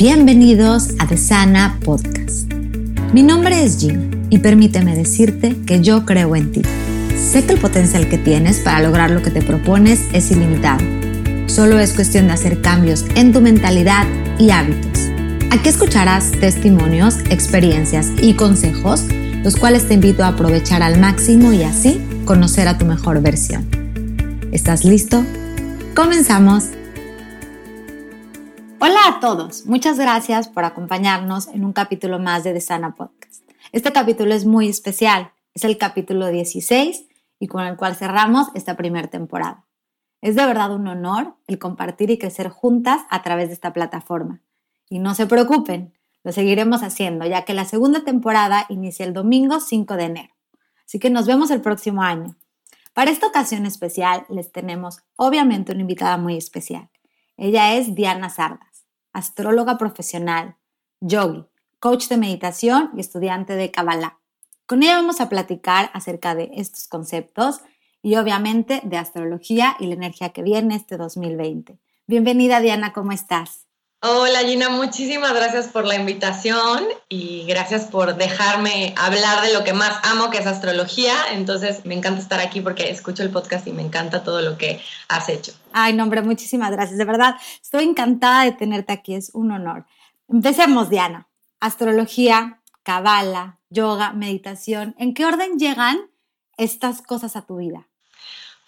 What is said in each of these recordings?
Bienvenidos a The Sana Podcast. Mi nombre es Jim y permíteme decirte que yo creo en ti. Sé que el potencial que tienes para lograr lo que te propones es ilimitado. Solo es cuestión de hacer cambios en tu mentalidad y hábitos. Aquí escucharás testimonios, experiencias y consejos, los cuales te invito a aprovechar al máximo y así conocer a tu mejor versión. ¿Estás listo? Comenzamos. Hola a todos, muchas gracias por acompañarnos en un capítulo más de The Sana Podcast. Este capítulo es muy especial, es el capítulo 16 y con el cual cerramos esta primera temporada. Es de verdad un honor el compartir y crecer juntas a través de esta plataforma. Y no se preocupen, lo seguiremos haciendo, ya que la segunda temporada inicia el domingo 5 de enero. Así que nos vemos el próximo año. Para esta ocasión especial les tenemos obviamente una invitada muy especial. Ella es Diana Sarda astróloga profesional, yogi, coach de meditación y estudiante de Kabbalah. Con ella vamos a platicar acerca de estos conceptos y obviamente de astrología y la energía que viene este 2020. Bienvenida Diana, ¿cómo estás? Hola Gina, muchísimas gracias por la invitación y gracias por dejarme hablar de lo que más amo, que es astrología. Entonces me encanta estar aquí porque escucho el podcast y me encanta todo lo que has hecho. Ay, no, hombre, muchísimas gracias. De verdad, estoy encantada de tenerte aquí, es un honor. Empecemos, Diana. Astrología, cabala, yoga, meditación. ¿En qué orden llegan estas cosas a tu vida?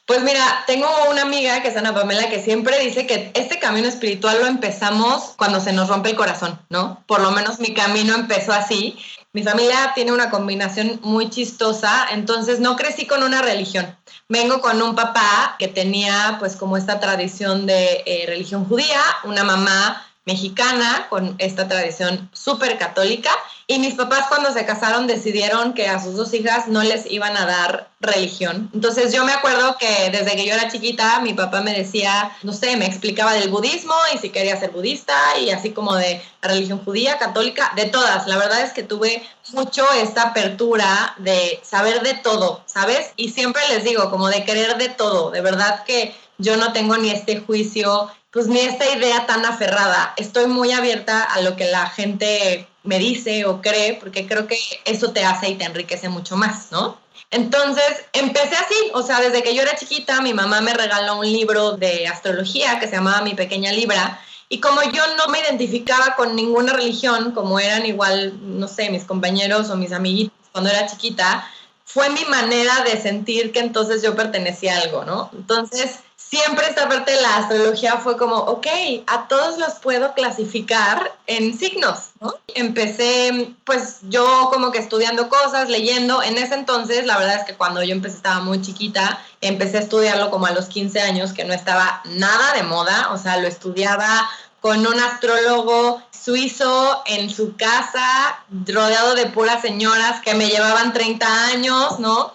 Pues mira, tengo una amiga que es Ana Pamela que siempre dice que este camino espiritual lo empezamos cuando se nos rompe el corazón, ¿no? Por lo menos mi camino empezó así. Mi familia tiene una combinación muy chistosa, entonces no crecí con una religión. Vengo con un papá que tenía pues como esta tradición de eh, religión judía, una mamá mexicana con esta tradición súper católica y mis papás cuando se casaron decidieron que a sus dos hijas no les iban a dar religión. Entonces yo me acuerdo que desde que yo era chiquita mi papá me decía, no sé, me explicaba del budismo y si quería ser budista y así como de la religión judía, católica, de todas. La verdad es que tuve mucho esta apertura de saber de todo, ¿sabes? Y siempre les digo, como de querer de todo. De verdad que yo no tengo ni este juicio pues ni esta idea tan aferrada. Estoy muy abierta a lo que la gente me dice o cree, porque creo que eso te hace y te enriquece mucho más, ¿no? Entonces, empecé así, o sea, desde que yo era chiquita, mi mamá me regaló un libro de astrología que se llamaba Mi Pequeña Libra, y como yo no me identificaba con ninguna religión, como eran igual, no sé, mis compañeros o mis amiguitos cuando era chiquita, fue mi manera de sentir que entonces yo pertenecía a algo, ¿no? Entonces, siempre esta parte de la astrología fue como, ok, a todos los puedo clasificar en signos, ¿no? Empecé, pues yo como que estudiando cosas, leyendo. En ese entonces, la verdad es que cuando yo empecé estaba muy chiquita, empecé a estudiarlo como a los 15 años, que no estaba nada de moda, o sea, lo estudiaba con un astrólogo suizo en su casa, rodeado de puras señoras que me llevaban 30 años, ¿no?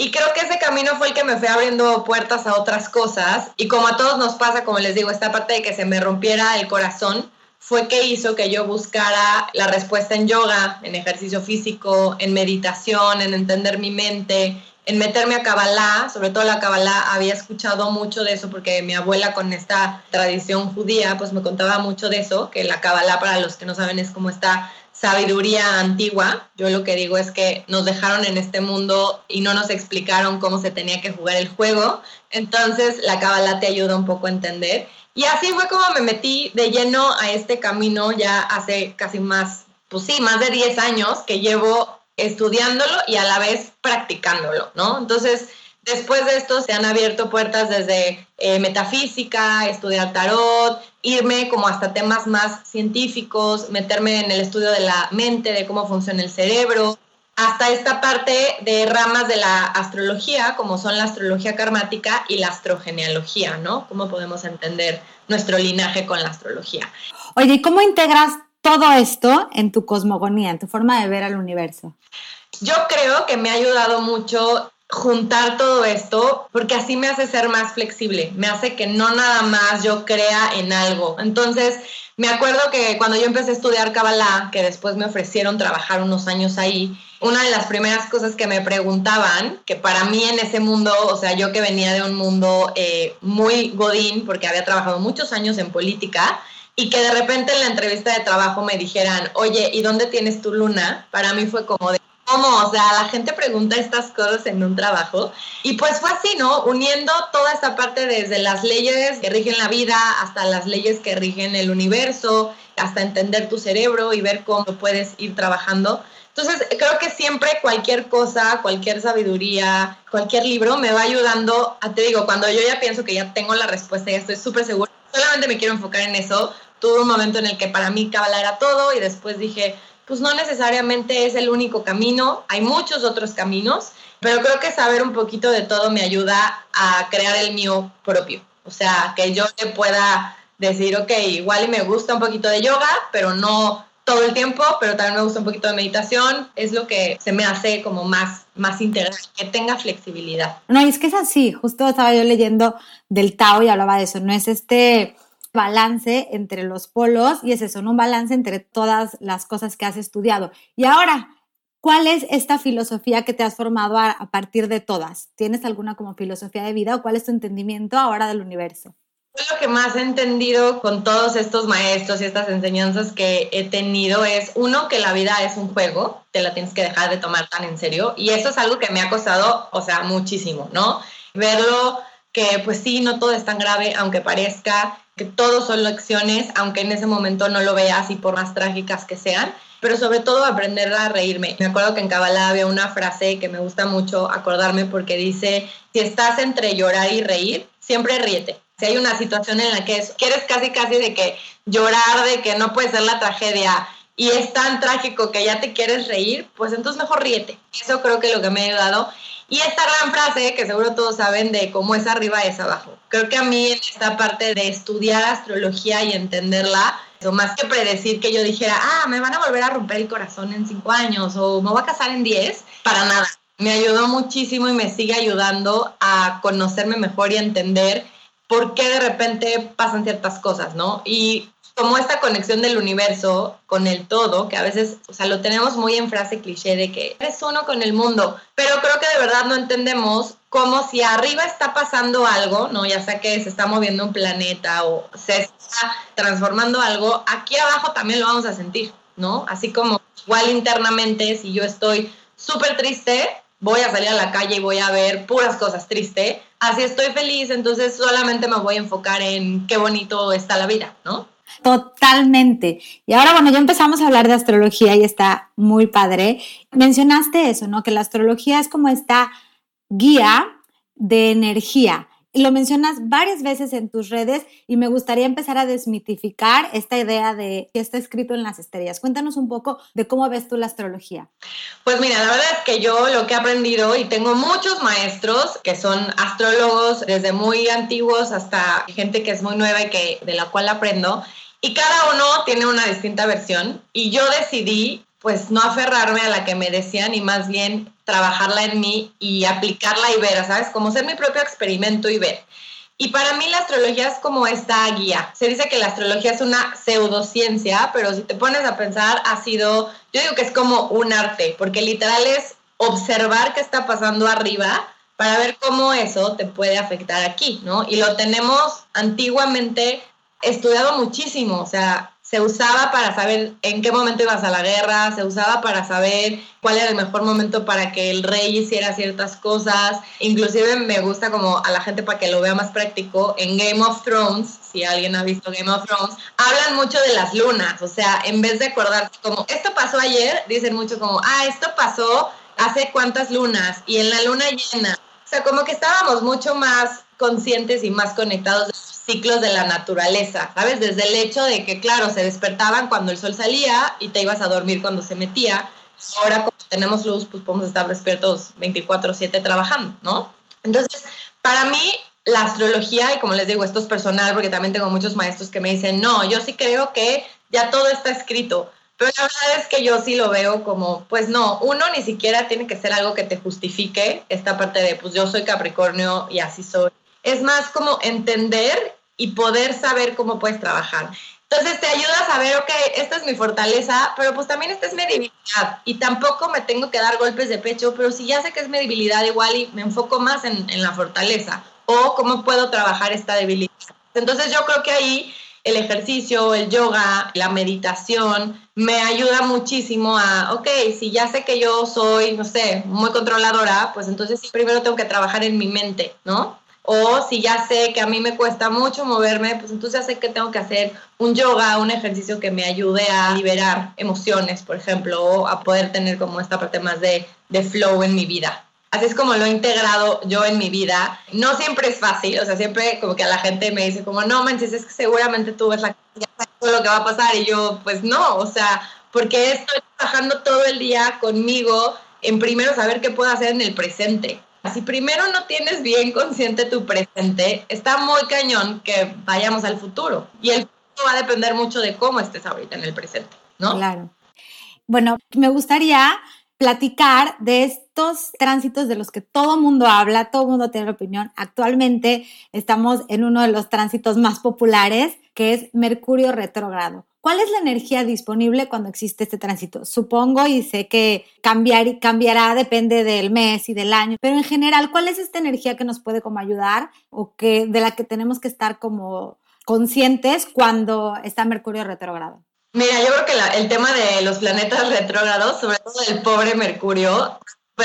Y creo que ese camino fue el que me fue abriendo puertas a otras cosas. Y como a todos nos pasa, como les digo, esta parte de que se me rompiera el corazón, fue que hizo que yo buscara la respuesta en yoga, en ejercicio físico, en meditación, en entender mi mente, en meterme a Kabbalah, sobre todo la Kabbalah, había escuchado mucho de eso porque mi abuela con esta tradición judía, pues me contaba mucho de eso, que la Kabbalah, para los que no saben, es como esta sabiduría antigua. Yo lo que digo es que nos dejaron en este mundo y no nos explicaron cómo se tenía que jugar el juego. Entonces la Kabbalah te ayuda un poco a entender. Y así fue como me metí de lleno a este camino ya hace casi más, pues sí, más de 10 años que llevo estudiándolo y a la vez practicándolo, ¿no? Entonces, después de esto se han abierto puertas desde eh, metafísica, estudiar tarot, irme como hasta temas más científicos, meterme en el estudio de la mente, de cómo funciona el cerebro, hasta esta parte de ramas de la astrología, como son la astrología karmática y la astrogenealogía, ¿no? ¿Cómo podemos entender nuestro linaje con la astrología? Oye, ¿y cómo integras todo esto en tu cosmogonía, en tu forma de ver al universo? Yo creo que me ha ayudado mucho juntar todo esto porque así me hace ser más flexible, me hace que no nada más yo crea en algo. Entonces, me acuerdo que cuando yo empecé a estudiar Kabbalah, que después me ofrecieron trabajar unos años ahí, una de las primeras cosas que me preguntaban, que para mí en ese mundo, o sea, yo que venía de un mundo eh, muy godín, porque había trabajado muchos años en política, y que de repente en la entrevista de trabajo me dijeran, oye, ¿y dónde tienes tu luna? Para mí fue como de, ¿cómo? O sea, la gente pregunta estas cosas en un trabajo. Y pues fue así, ¿no? Uniendo toda esta parte desde las leyes que rigen la vida hasta las leyes que rigen el universo, hasta entender tu cerebro y ver cómo puedes ir trabajando. Entonces, creo que siempre cualquier cosa, cualquier sabiduría, cualquier libro me va ayudando, a, te digo, cuando yo ya pienso que ya tengo la respuesta y estoy súper segura, solamente me quiero enfocar en eso, tuve un momento en el que para mí Kabbalah era todo y después dije, pues no necesariamente es el único camino, hay muchos otros caminos, pero creo que saber un poquito de todo me ayuda a crear el mío propio. O sea, que yo le pueda decir, ok, igual y me gusta un poquito de yoga, pero no todo el tiempo, pero también me gusta un poquito de meditación, es lo que se me hace como más, más integral, que tenga flexibilidad. No, y es que es así, justo estaba yo leyendo del Tao y hablaba de eso, no es este balance entre los polos y es eso, un balance entre todas las cosas que has estudiado. Y ahora, ¿cuál es esta filosofía que te has formado a, a partir de todas? ¿Tienes alguna como filosofía de vida o cuál es tu entendimiento ahora del universo? Lo que más he entendido con todos estos maestros y estas enseñanzas que he tenido es, uno, que la vida es un juego, te la tienes que dejar de tomar tan en serio. Y eso es algo que me ha costado, o sea, muchísimo, ¿no? Verlo que pues sí, no todo es tan grave, aunque parezca, que todo son lecciones, aunque en ese momento no lo veas y por más trágicas que sean, pero sobre todo aprender a reírme. Me acuerdo que en Kabbalah había una frase que me gusta mucho acordarme porque dice, si estás entre llorar y reír, siempre ríete. Si hay una situación en la que quieres casi casi de que llorar, de que no puede ser la tragedia y es tan trágico que ya te quieres reír, pues entonces mejor ríete. Eso creo que es lo que me ha ayudado. Y esta gran frase que seguro todos saben de cómo es arriba es abajo. Creo que a mí esta parte de estudiar astrología y entenderla, o más que predecir que yo dijera, ah, me van a volver a romper el corazón en cinco años o me voy a casar en diez, para nada. Me ayudó muchísimo y me sigue ayudando a conocerme mejor y a entender por qué de repente pasan ciertas cosas, ¿no? Y como esta conexión del universo con el todo, que a veces, o sea, lo tenemos muy en frase cliché de que eres uno con el mundo, pero creo que de verdad no entendemos cómo si arriba está pasando algo, ¿no? Ya sea que se está moviendo un planeta o se está transformando algo, aquí abajo también lo vamos a sentir, ¿no? Así como igual internamente, si yo estoy súper triste, voy a salir a la calle y voy a ver puras cosas tristes. Así estoy feliz, entonces solamente me voy a enfocar en qué bonito está la vida, ¿no? Totalmente. Y ahora, bueno, ya empezamos a hablar de astrología y está muy padre. Mencionaste eso, ¿no? Que la astrología es como esta guía de energía. Lo mencionas varias veces en tus redes y me gustaría empezar a desmitificar esta idea de que está escrito en las estrellas. Cuéntanos un poco de cómo ves tú la astrología. Pues mira, la verdad es que yo lo que he aprendido y tengo muchos maestros que son astrólogos desde muy antiguos hasta gente que es muy nueva y que de la cual aprendo y cada uno tiene una distinta versión y yo decidí pues no aferrarme a la que me decían y más bien trabajarla en mí y aplicarla y ver, ¿sabes? Como ser mi propio experimento y ver. Y para mí la astrología es como esta guía. Se dice que la astrología es una pseudociencia, pero si te pones a pensar, ha sido, yo digo que es como un arte, porque literal es observar qué está pasando arriba para ver cómo eso te puede afectar aquí, ¿no? Y lo tenemos antiguamente estudiado muchísimo, o sea, se usaba para saber en qué momento ibas a la guerra, se usaba para saber cuál era el mejor momento para que el rey hiciera ciertas cosas. Inclusive me gusta como a la gente para que lo vea más práctico, en Game of Thrones, si alguien ha visto Game of Thrones, hablan mucho de las lunas, o sea, en vez de acordarse como, esto pasó ayer, dicen mucho como, ah, esto pasó hace cuántas lunas y en la luna llena. O sea, como que estábamos mucho más conscientes y más conectados de los ciclos de la naturaleza, ¿sabes? Desde el hecho de que, claro, se despertaban cuando el sol salía y te ibas a dormir cuando se metía. Ahora, como tenemos luz, pues podemos estar despiertos 24/7 trabajando, ¿no? Entonces, para mí, la astrología, y como les digo, esto es personal, porque también tengo muchos maestros que me dicen, no, yo sí creo que ya todo está escrito. Pero la verdad es que yo sí lo veo como, pues no, uno ni siquiera tiene que ser algo que te justifique esta parte de, pues yo soy Capricornio y así soy es más como entender y poder saber cómo puedes trabajar. Entonces te ayuda a saber, ok, esta es mi fortaleza, pero pues también esta es mi debilidad. Y tampoco me tengo que dar golpes de pecho, pero si ya sé que es mi debilidad, igual y me enfoco más en, en la fortaleza. O cómo puedo trabajar esta debilidad. Entonces yo creo que ahí el ejercicio, el yoga, la meditación, me ayuda muchísimo a, ok, si ya sé que yo soy, no sé, muy controladora, pues entonces primero tengo que trabajar en mi mente, ¿no? O si ya sé que a mí me cuesta mucho moverme, pues entonces ya sé que tengo que hacer un yoga, un ejercicio que me ayude a liberar emociones, por ejemplo, o a poder tener como esta parte más de, de flow en mi vida. Así es como lo he integrado yo en mi vida. No siempre es fácil, o sea, siempre como que a la gente me dice como, no manches, es que seguramente tú ves la ya sabes lo que va a pasar y yo, pues no, o sea, porque estoy trabajando todo el día conmigo en primero saber qué puedo hacer en el presente. Si primero no tienes bien consciente tu presente, está muy cañón que vayamos al futuro. Y el futuro va a depender mucho de cómo estés ahorita en el presente, ¿no? Claro. Bueno, me gustaría platicar de estos tránsitos de los que todo mundo habla, todo mundo tiene opinión. Actualmente estamos en uno de los tránsitos más populares, que es Mercurio retrógrado. ¿Cuál es la energía disponible cuando existe este tránsito? Supongo y sé que cambiar, cambiará, depende del mes y del año, pero en general, ¿cuál es esta energía que nos puede como ayudar o que de la que tenemos que estar como conscientes cuando está Mercurio retrógrado? Mira, yo creo que el tema de los planetas retrógrados, sobre todo el pobre Mercurio,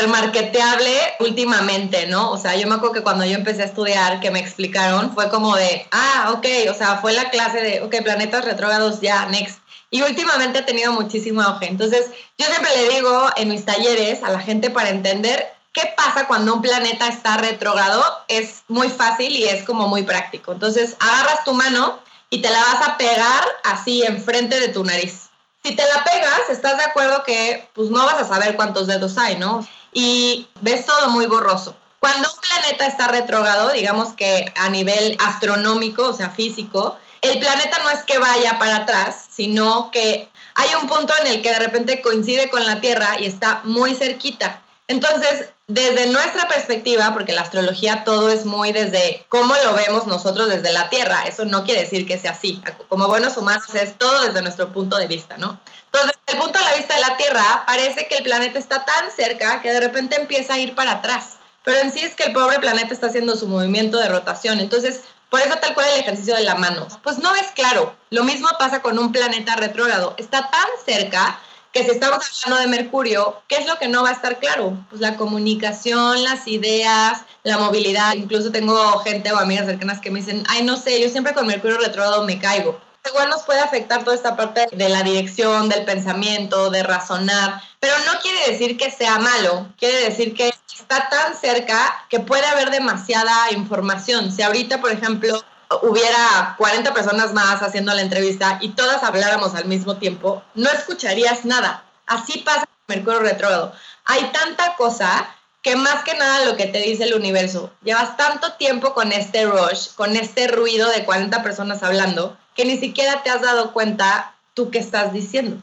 marketeable últimamente, ¿no? O sea, yo me acuerdo que cuando yo empecé a estudiar, que me explicaron, fue como de, ah, ok, o sea, fue la clase de, ok, planetas retrógrados, ya, next. Y últimamente ha tenido muchísimo auge. Entonces, yo siempre le digo en mis talleres a la gente para entender qué pasa cuando un planeta está retrógrado, es muy fácil y es como muy práctico. Entonces, agarras tu mano y te la vas a pegar así enfrente de tu nariz. Si te la pegas, estás de acuerdo que pues no vas a saber cuántos dedos hay, ¿no? Y ves todo muy borroso. Cuando un planeta está retrógrado, digamos que a nivel astronómico, o sea, físico, el planeta no es que vaya para atrás, sino que hay un punto en el que de repente coincide con la Tierra y está muy cerquita. Entonces, desde nuestra perspectiva, porque la astrología todo es muy desde cómo lo vemos nosotros desde la Tierra, eso no quiere decir que sea así. Como buenos humanos es todo desde nuestro punto de vista, ¿no? Entonces, desde el punto de vista de la Tierra, parece que el planeta está tan cerca que de repente empieza a ir para atrás. Pero en sí es que el pobre planeta está haciendo su movimiento de rotación. Entonces, por eso tal cual el ejercicio de la mano. Pues no es claro. Lo mismo pasa con un planeta retrógrado. Está tan cerca que si estamos hablando de Mercurio, ¿qué es lo que no va a estar claro? Pues la comunicación, las ideas, la movilidad. Incluso tengo gente o amigas cercanas que me dicen, ay, no sé, yo siempre con Mercurio retrógrado me caigo. Igual nos puede afectar toda esta parte de la dirección, del pensamiento, de razonar, pero no quiere decir que sea malo, quiere decir que está tan cerca que puede haber demasiada información. Si ahorita, por ejemplo, hubiera 40 personas más haciendo la entrevista y todas habláramos al mismo tiempo, no escucharías nada. Así pasa Mercurio retrógrado. Hay tanta cosa que más que nada lo que te dice el universo, llevas tanto tiempo con este rush, con este ruido de 40 personas hablando, que ni siquiera te has dado cuenta tú qué estás diciendo,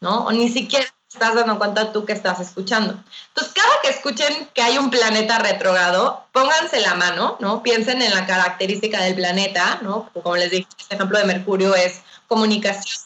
¿no? O ni siquiera estás dando cuenta tú que estás escuchando. Entonces, cada que escuchen que hay un planeta retrógrado, pónganse la mano, ¿no? Piensen en la característica del planeta, ¿no? Como les dije, este ejemplo de Mercurio es comunicación.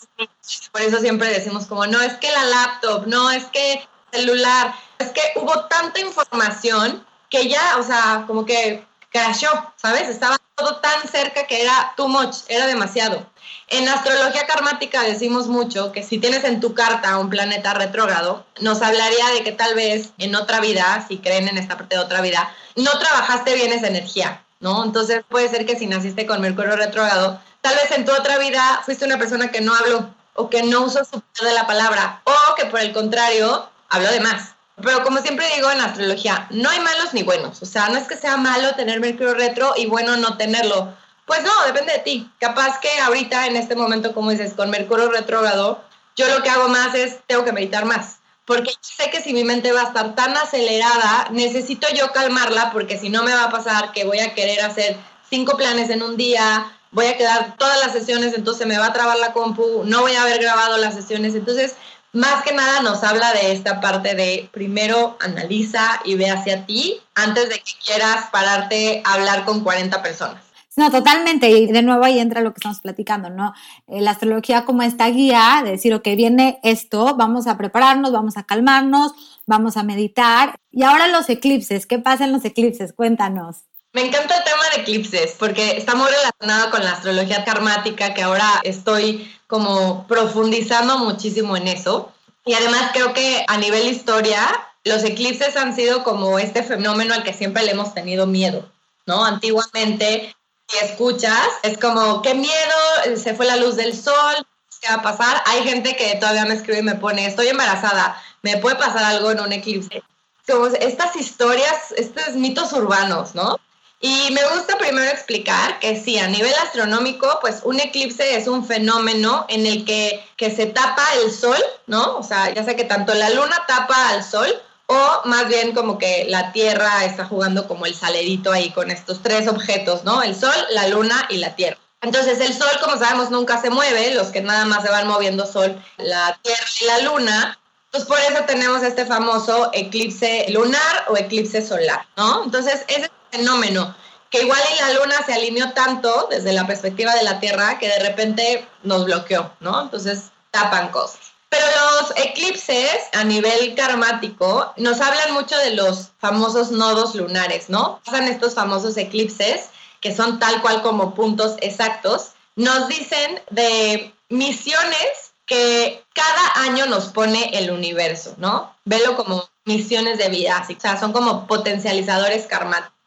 Por eso siempre decimos como, no, es que la laptop, no, es que celular, es que hubo tanta información que ya, o sea, como que crashó, ¿sabes? Estaba todo tan cerca que era too much, era demasiado. En astrología karmática decimos mucho que si tienes en tu carta un planeta retrógrado, nos hablaría de que tal vez en otra vida, si creen en esta parte de otra vida, no trabajaste bien esa energía, ¿no? Entonces puede ser que si naciste con Mercurio retrógrado, tal vez en tu otra vida fuiste una persona que no habló o que no usó su poder de la palabra o que por el contrario habló de más. Pero como siempre digo en astrología, no hay malos ni buenos. O sea, no es que sea malo tener Mercurio retro y bueno no tenerlo. Pues no, depende de ti. Capaz que ahorita, en este momento, como dices, con Mercurio retrógrado, yo lo que hago más es, tengo que meditar más. Porque sé que si mi mente va a estar tan acelerada, necesito yo calmarla porque si no me va a pasar que voy a querer hacer cinco planes en un día, voy a quedar todas las sesiones, entonces me va a trabar la compu, no voy a haber grabado las sesiones. Entonces, más que nada nos habla de esta parte de primero analiza y ve hacia ti antes de que quieras pararte a hablar con 40 personas. No, totalmente. Y de nuevo ahí entra lo que estamos platicando, ¿no? Eh, la astrología como esta guía de decir, ok, viene esto, vamos a prepararnos, vamos a calmarnos, vamos a meditar. Y ahora los eclipses, ¿qué pasa en los eclipses? Cuéntanos. Me encanta el tema de eclipses porque está muy relacionado con la astrología karmática, que ahora estoy como profundizando muchísimo en eso. Y además creo que a nivel historia, los eclipses han sido como este fenómeno al que siempre le hemos tenido miedo, ¿no? Antiguamente, si escuchas, es como, qué miedo, se fue la luz del sol, ¿qué va a pasar? Hay gente que todavía me escribe y me pone, estoy embarazada, ¿me puede pasar algo en un eclipse? Como estas historias, estos mitos urbanos, ¿no? Y me gusta primero explicar que sí, a nivel astronómico, pues un eclipse es un fenómeno en el que, que se tapa el sol, ¿no? O sea, ya sé que tanto la luna tapa al sol o más bien como que la Tierra está jugando como el salerito ahí con estos tres objetos, ¿no? El sol, la luna y la Tierra. Entonces el sol, como sabemos, nunca se mueve, los que nada más se van moviendo sol, la Tierra y la luna. Pues por eso tenemos este famoso eclipse lunar o eclipse solar, ¿no? Entonces ese fenómeno, que igual en la luna se alineó tanto desde la perspectiva de la Tierra que de repente nos bloqueó, ¿no? Entonces tapan cosas. Pero los eclipses a nivel karmático nos hablan mucho de los famosos nodos lunares, ¿no? Pasan estos famosos eclipses que son tal cual como puntos exactos, nos dicen de misiones que cada año nos pone el universo, ¿no? Velo como misiones de vida, o sea, son como potencializadores karmáticos.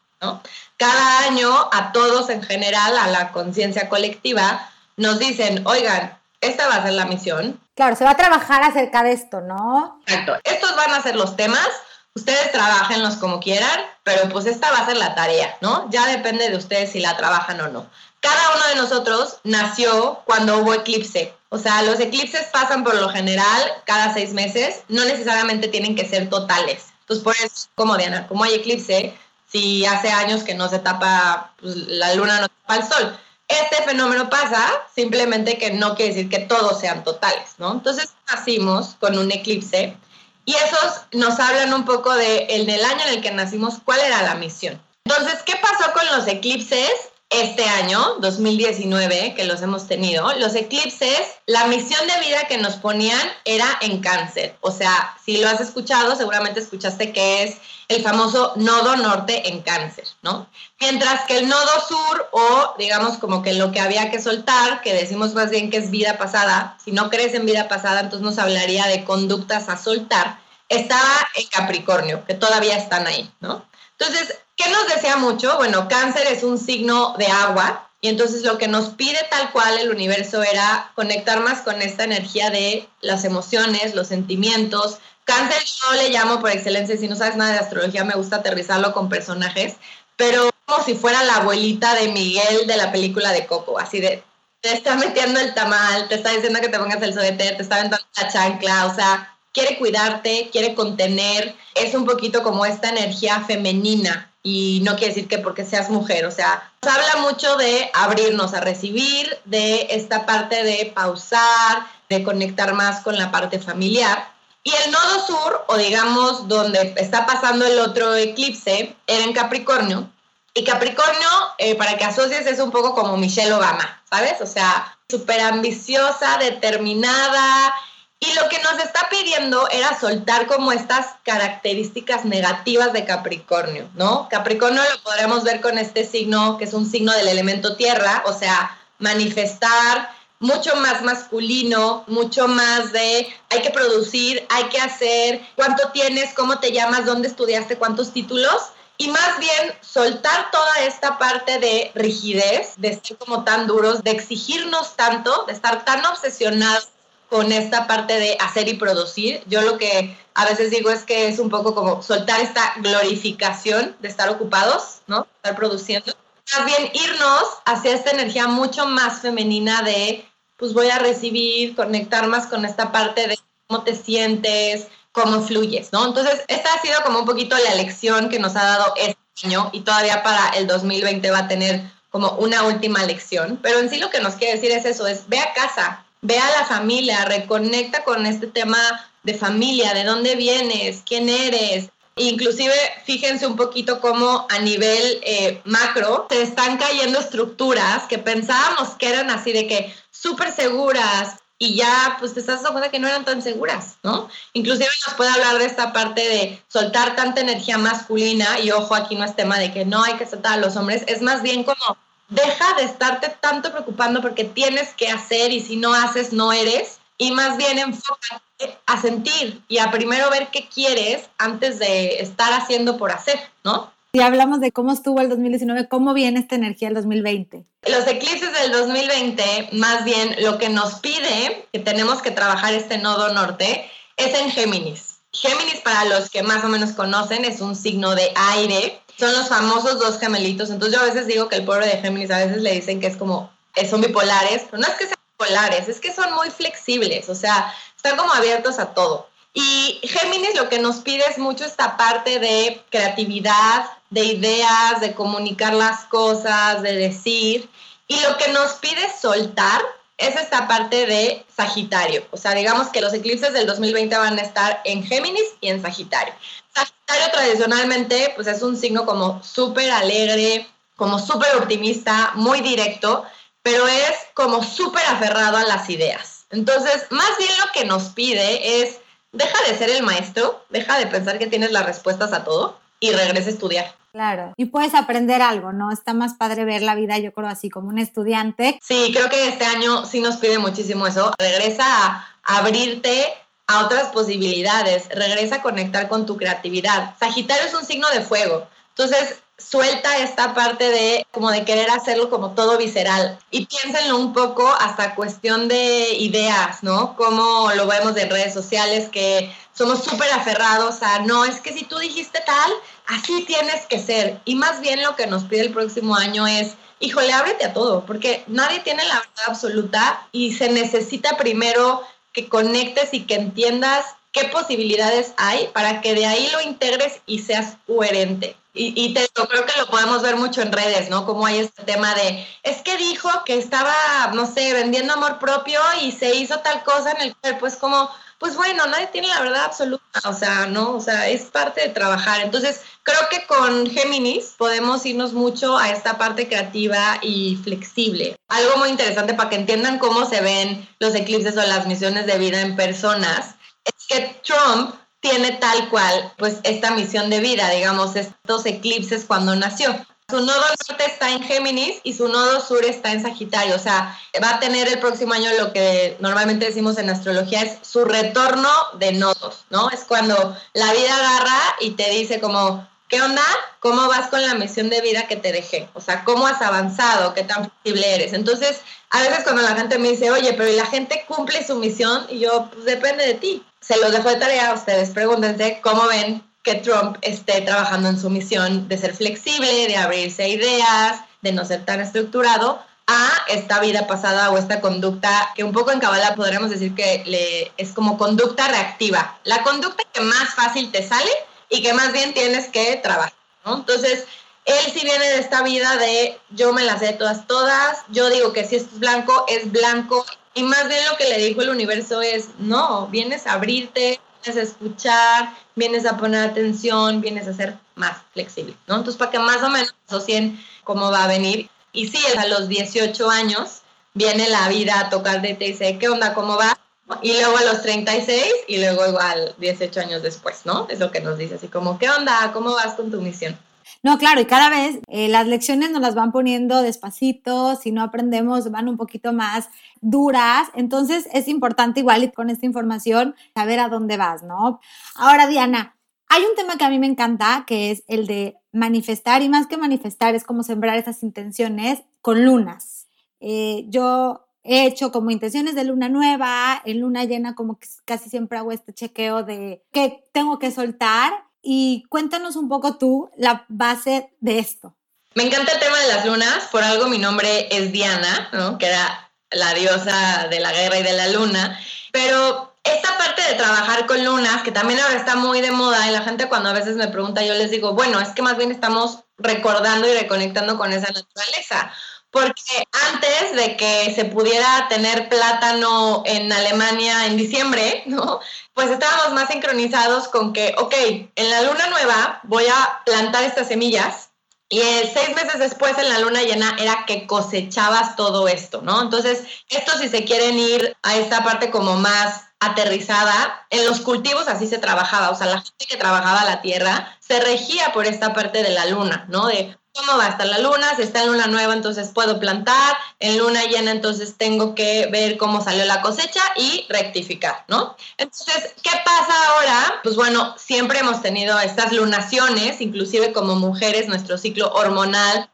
Cada año a todos en general, a la conciencia colectiva, nos dicen, oigan, esta va a ser la misión. Claro, se va a trabajar acerca de esto, ¿no? Exacto. Estos van a ser los temas. Ustedes trabajenlos como quieran, pero pues esta va a ser la tarea, ¿no? Ya depende de ustedes si la trabajan o no. Cada uno de nosotros nació cuando hubo eclipse. O sea, los eclipses pasan por lo general cada seis meses, no necesariamente tienen que ser totales. Entonces, por eso, como Diana, como hay eclipse, si hace años que no se tapa, pues, la luna no tapa el sol. Este fenómeno pasa, simplemente que no quiere decir que todos sean totales, ¿no? Entonces nacimos con un eclipse y esos nos hablan un poco de el del año en el que nacimos, cuál era la misión. Entonces, ¿qué pasó con los eclipses? este año, 2019, que los hemos tenido, los eclipses, la misión de vida que nos ponían era en cáncer. O sea, si lo has escuchado, seguramente escuchaste que es el famoso nodo norte en cáncer, ¿no? Mientras que el nodo sur, o digamos como que lo que había que soltar, que decimos más bien que es vida pasada, si no crees en vida pasada, entonces nos hablaría de conductas a soltar, estaba en Capricornio, que todavía están ahí, ¿no? Entonces, ¿qué nos decía mucho? Bueno, cáncer es un signo de agua y entonces lo que nos pide tal cual el universo era conectar más con esta energía de las emociones, los sentimientos. Cáncer yo le llamo por excelencia, si no sabes nada de astrología, me gusta aterrizarlo con personajes, pero como si fuera la abuelita de Miguel de la película de Coco, así de, te está metiendo el tamal, te está diciendo que te pongas el soete, te está aventando la chancla, o sea, quiere cuidarte, quiere contener, es un poquito como esta energía femenina y no quiere decir que porque seas mujer, o sea, nos habla mucho de abrirnos a recibir, de esta parte de pausar, de conectar más con la parte familiar. Y el nodo sur, o digamos donde está pasando el otro eclipse, era en Capricornio. Y Capricornio, eh, para que asocies, es un poco como Michelle Obama, ¿sabes? O sea, súper ambiciosa, determinada, y lo que nos está pidiendo era soltar como estas características negativas de Capricornio, ¿no? Capricornio lo podremos ver con este signo, que es un signo del elemento tierra, o sea, manifestar mucho más masculino, mucho más de hay que producir, hay que hacer, cuánto tienes, cómo te llamas, dónde estudiaste, cuántos títulos. Y más bien soltar toda esta parte de rigidez, de ser como tan duros, de exigirnos tanto, de estar tan obsesionados con esta parte de hacer y producir. Yo lo que a veces digo es que es un poco como soltar esta glorificación de estar ocupados, ¿no? Estar produciendo. Más bien irnos hacia esta energía mucho más femenina de, pues voy a recibir, conectar más con esta parte de cómo te sientes, cómo fluyes, ¿no? Entonces, esta ha sido como un poquito la lección que nos ha dado este año y todavía para el 2020 va a tener como una última lección. Pero en sí lo que nos quiere decir es eso, es ve a casa, ve a la familia, reconecta con este tema de familia, de dónde vienes, quién eres. Inclusive, fíjense un poquito cómo a nivel eh, macro se están cayendo estructuras que pensábamos que eran así de que súper seguras y ya pues te estás dando cuenta que no eran tan seguras, ¿no? Inclusive nos puede hablar de esta parte de soltar tanta energía masculina y ojo, aquí no es tema de que no hay que soltar a los hombres, es más bien como deja de estarte tanto preocupando porque tienes que hacer y si no haces no eres y más bien enfócate a sentir y a primero ver qué quieres antes de estar haciendo por hacer, ¿no? Si hablamos de cómo estuvo el 2019, ¿cómo viene esta energía del 2020? Los eclipses del 2020, más bien lo que nos pide que tenemos que trabajar este nodo norte es en Géminis. Géminis, para los que más o menos conocen, es un signo de aire. Son los famosos dos gemelitos. Entonces yo a veces digo que el pueblo de Géminis a veces le dicen que es como, son bipolares, pero no es que sean bipolares, es que son muy flexibles, o sea, están como abiertos a todo. Y Géminis lo que nos pide es mucho esta parte de creatividad, de ideas, de comunicar las cosas, de decir. Y lo que nos pide soltar es esta parte de Sagitario. O sea, digamos que los eclipses del 2020 van a estar en Géminis y en Sagitario. Sagitario tradicionalmente pues es un signo como súper alegre, como súper optimista, muy directo, pero es como súper aferrado a las ideas. Entonces, más bien lo que nos pide es deja de ser el maestro, deja de pensar que tienes las respuestas a todo y regresa a estudiar. Claro, y puedes aprender algo, ¿no? Está más padre ver la vida, yo creo, así como un estudiante. Sí, creo que este año sí nos pide muchísimo eso. Regresa a abrirte a otras posibilidades, regresa a conectar con tu creatividad. Sagitario es un signo de fuego, entonces suelta esta parte de como de querer hacerlo como todo visceral y piénsenlo un poco hasta cuestión de ideas, ¿no? Como lo vemos en redes sociales que somos súper aferrados a, no, es que si tú dijiste tal, así tienes que ser. Y más bien lo que nos pide el próximo año es, híjole, ábrete a todo, porque nadie tiene la verdad absoluta y se necesita primero que conectes y que entiendas qué posibilidades hay para que de ahí lo integres y seas coherente. Y, te creo que lo podemos ver mucho en redes, ¿no? Como hay este tema de, es que dijo que estaba, no sé, vendiendo amor propio y se hizo tal cosa en el cuerpo. Es como, pues bueno, nadie tiene la verdad absoluta, o sea, ¿no? O sea, es parte de trabajar. Entonces, creo que con Géminis podemos irnos mucho a esta parte creativa y flexible. Algo muy interesante para que entiendan cómo se ven los eclipses o las misiones de vida en personas, es que Trump tiene tal cual, pues, esta misión de vida, digamos, estos eclipses cuando nació. Su nodo norte está en Géminis y su nodo sur está en Sagitario. O sea, va a tener el próximo año lo que normalmente decimos en astrología es su retorno de nodos, ¿no? Es cuando la vida agarra y te dice como, ¿qué onda? ¿Cómo vas con la misión de vida que te dejé? O sea, ¿cómo has avanzado? ¿Qué tan flexible eres? Entonces, a veces cuando la gente me dice, oye, pero la gente cumple su misión? Y yo, pues depende de ti. Se los dejo de tarea ustedes. Pregúntense cómo ven que Trump esté trabajando en su misión de ser flexible, de abrirse a ideas, de no ser tan estructurado, a esta vida pasada o esta conducta que un poco en Kabbalah podríamos decir que le, es como conducta reactiva. La conducta que más fácil te sale y que más bien tienes que trabajar. Entonces, él sí viene de esta vida de yo me las sé todas, todas, yo digo que si es blanco, es blanco, y más bien lo que le dijo el universo es, no, vienes a abrirte, vienes a escuchar, vienes a poner atención, vienes a ser más flexible, ¿no? Entonces, para que más o menos asocien cómo va a venir. Y sí, a los 18 años viene la vida a tocar de te dice, ¿qué onda? ¿Cómo va? Y luego a los 36 y luego igual 18 años después, ¿no? Es lo que nos dice, así como, ¿qué onda? ¿Cómo vas con tu misión? No, claro, y cada vez eh, las lecciones nos las van poniendo despacito, si no aprendemos van un poquito más duras, entonces es importante igual con esta información saber a dónde vas, ¿no? Ahora, Diana, hay un tema que a mí me encanta, que es el de manifestar, y más que manifestar es como sembrar esas intenciones con lunas. Eh, yo he hecho como intenciones de luna nueva, en luna llena como que casi siempre hago este chequeo de qué tengo que soltar y cuéntanos un poco tú la base de esto. Me encanta el tema de las lunas, por algo mi nombre es Diana, ¿no? que era la diosa de la guerra y de la luna, pero esta parte de trabajar con lunas, que también ahora está muy de moda y la gente cuando a veces me pregunta, yo les digo, bueno, es que más bien estamos recordando y reconectando con esa naturaleza porque antes de que se pudiera tener plátano en Alemania en diciembre, ¿no? Pues estábamos más sincronizados con que, ok, en la luna nueva voy a plantar estas semillas Y eh, seis meses después en la luna llena era que cosechabas todo esto, ¿no? Entonces, esto si se quieren ir a esta parte como más aterrizada, en los cultivos así se trabajaba, o sea, la gente que trabajaba la tierra se regía por esta parte de la luna, ¿no? De cómo va a estar la luna, si está en luna nueva, entonces puedo plantar, en luna llena, entonces tengo que ver cómo salió la cosecha y rectificar, ¿no? Entonces, ¿qué pasa ahora? Pues bueno, siempre hemos tenido estas lunaciones, inclusive como mujeres, nuestro ciclo hormonal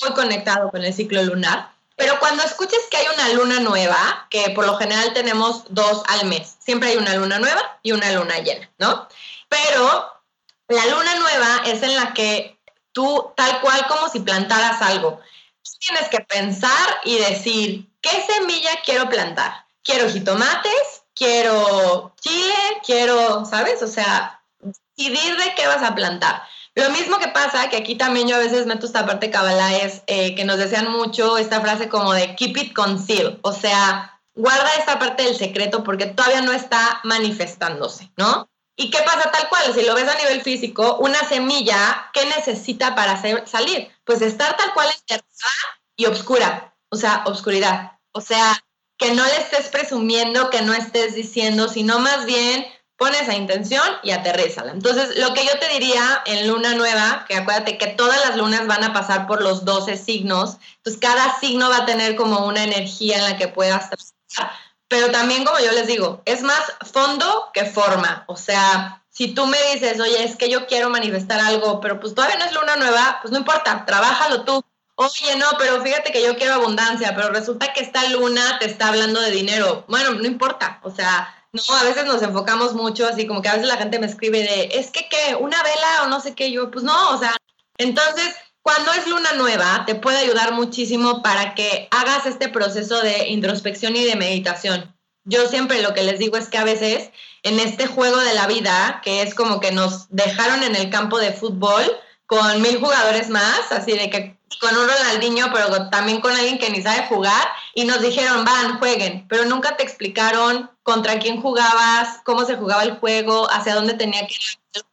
muy conectado con el ciclo lunar. Pero cuando escuches que hay una luna nueva, que por lo general tenemos dos al mes, siempre hay una luna nueva y una luna llena, ¿no? Pero la luna nueva es en la que tú, tal cual como si plantaras algo, tienes que pensar y decir, ¿qué semilla quiero plantar? ¿Quiero jitomates? ¿Quiero chile? ¿Quiero, sabes? O sea, decidir de qué vas a plantar. Lo mismo que pasa, que aquí también yo a veces meto esta parte cabala, es eh, que nos desean mucho esta frase como de keep it concealed, o sea, guarda esta parte del secreto porque todavía no está manifestándose, ¿no? ¿Y qué pasa tal cual? Si lo ves a nivel físico, una semilla, ¿qué necesita para salir? Pues estar tal cual enterrada y oscura, o sea, obscuridad. O sea, que no le estés presumiendo, que no estés diciendo, sino más bien pon esa intención y aterrízala. Entonces, lo que yo te diría en luna nueva, que acuérdate que todas las lunas van a pasar por los 12 signos, entonces cada signo va a tener como una energía en la que puedas pero también, como yo les digo, es más fondo que forma. O sea, si tú me dices, oye, es que yo quiero manifestar algo, pero pues todavía no es luna nueva, pues no importa, trabájalo tú. Oye, no, pero fíjate que yo quiero abundancia, pero resulta que esta luna te está hablando de dinero. Bueno, no importa. O sea, no, a veces nos enfocamos mucho, así como que a veces la gente me escribe de, es que qué, una vela o no sé qué, yo, pues no, o sea, entonces cuando es luna nueva, te puede ayudar muchísimo para que hagas este proceso de introspección y de meditación. Yo siempre lo que les digo es que a veces en este juego de la vida, que es como que nos dejaron en el campo de fútbol con mil jugadores más, así de que con un Ronaldinho, pero también con alguien que ni sabe jugar, y nos dijeron, van, jueguen, pero nunca te explicaron contra quién jugabas, cómo se jugaba el juego, hacia dónde tenía que ir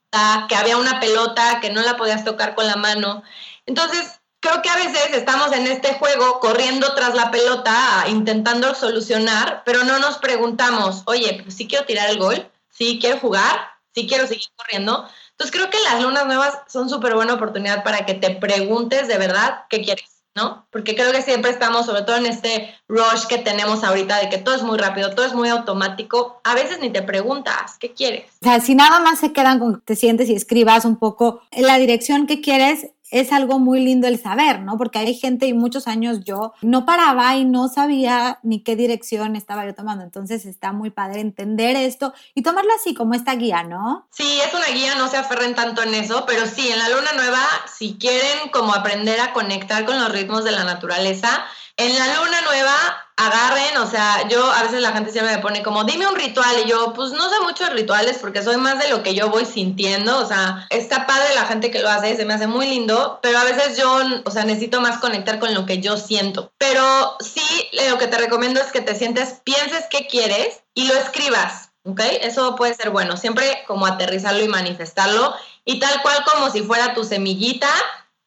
que había una pelota que no la podías tocar con la mano. Entonces, creo que a veces estamos en este juego corriendo tras la pelota, intentando solucionar, pero no nos preguntamos, oye, pues sí quiero tirar el gol, sí quiero jugar, sí quiero seguir corriendo. Entonces creo que las lunas nuevas son súper buena oportunidad para que te preguntes de verdad qué quieres. ¿no? Porque creo que siempre estamos, sobre todo en este rush que tenemos ahorita de que todo es muy rápido, todo es muy automático, a veces ni te preguntas, ¿qué quieres? O sea, si nada más se quedan con que te sientes y escribas un poco la dirección que quieres, es algo muy lindo el saber, ¿no? Porque hay gente y muchos años yo no paraba y no sabía ni qué dirección estaba yo tomando. Entonces está muy padre entender esto y tomarlo así como esta guía, ¿no? Sí, es una guía, no se aferren tanto en eso, pero sí, en la luna nueva, si quieren como aprender a conectar con los ritmos de la naturaleza, en la luna nueva agarren, o sea, yo a veces la gente siempre me pone como, dime un ritual, y yo, pues no sé mucho de rituales porque soy más de lo que yo voy sintiendo, o sea, está padre la gente que lo hace, se me hace muy lindo, pero a veces yo, o sea, necesito más conectar con lo que yo siento. Pero sí, lo que te recomiendo es que te sientes, pienses qué quieres y lo escribas, ¿ok? Eso puede ser bueno, siempre como aterrizarlo y manifestarlo, y tal cual como si fuera tu semillita,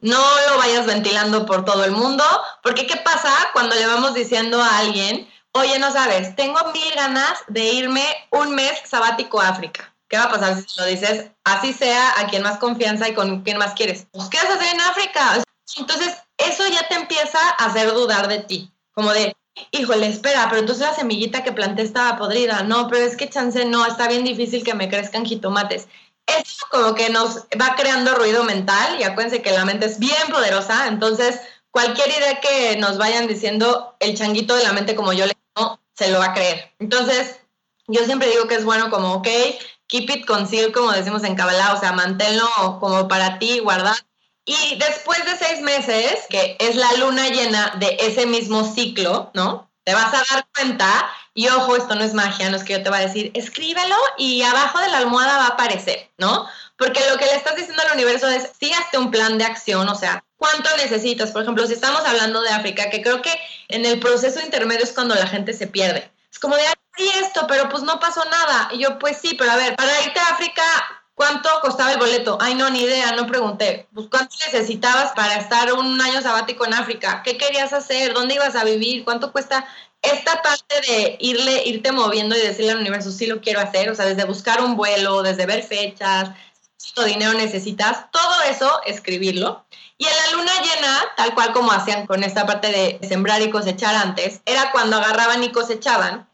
no lo vayas ventilando por todo el mundo, porque ¿qué pasa cuando le vamos diciendo a alguien, oye, no sabes, tengo mil ganas de irme un mes sabático a África? ¿Qué va a pasar si lo dices así sea a quien más confianza y con quien más quieres? Pues, ¿qué vas a hacer en África? Entonces, eso ya te empieza a hacer dudar de ti, como de, híjole, espera, pero entonces la semillita que planté estaba podrida, no, pero es que chance no, está bien difícil que me crezcan jitomates eso como que nos va creando ruido mental y acuérdense que la mente es bien poderosa, entonces cualquier idea que nos vayan diciendo, el changuito de la mente como yo le digo, se lo va a creer. Entonces, yo siempre digo que es bueno como, ok, keep it concealed, como decimos en Kabbalah, o sea, manténlo como para ti, guardar. Y después de seis meses, que es la luna llena de ese mismo ciclo, ¿no? Te vas a dar cuenta y ojo, esto no es magia, no es que yo te va a decir, escríbelo y abajo de la almohada va a aparecer, ¿no? Porque lo que le estás diciendo al universo es, sígaste un plan de acción, o sea, ¿cuánto necesitas? Por ejemplo, si estamos hablando de África, que creo que en el proceso intermedio es cuando la gente se pierde. Es como de, sí, esto, pero pues no pasó nada. Y yo, pues sí, pero a ver, para irte a África, ¿cuánto costaba el boleto? Ay, no, ni idea, no pregunté. Pues, ¿cuánto necesitabas para estar un año sabático en África? ¿Qué querías hacer? ¿Dónde ibas a vivir? ¿Cuánto cuesta? Esta parte de irle, irte moviendo y decirle al universo, sí lo quiero hacer, o sea, desde buscar un vuelo, desde ver fechas, cuánto dinero necesitas, todo eso, escribirlo. Y en la luna llena, tal cual como hacían con esta parte de sembrar y cosechar antes, era cuando agarraban y cosechaban.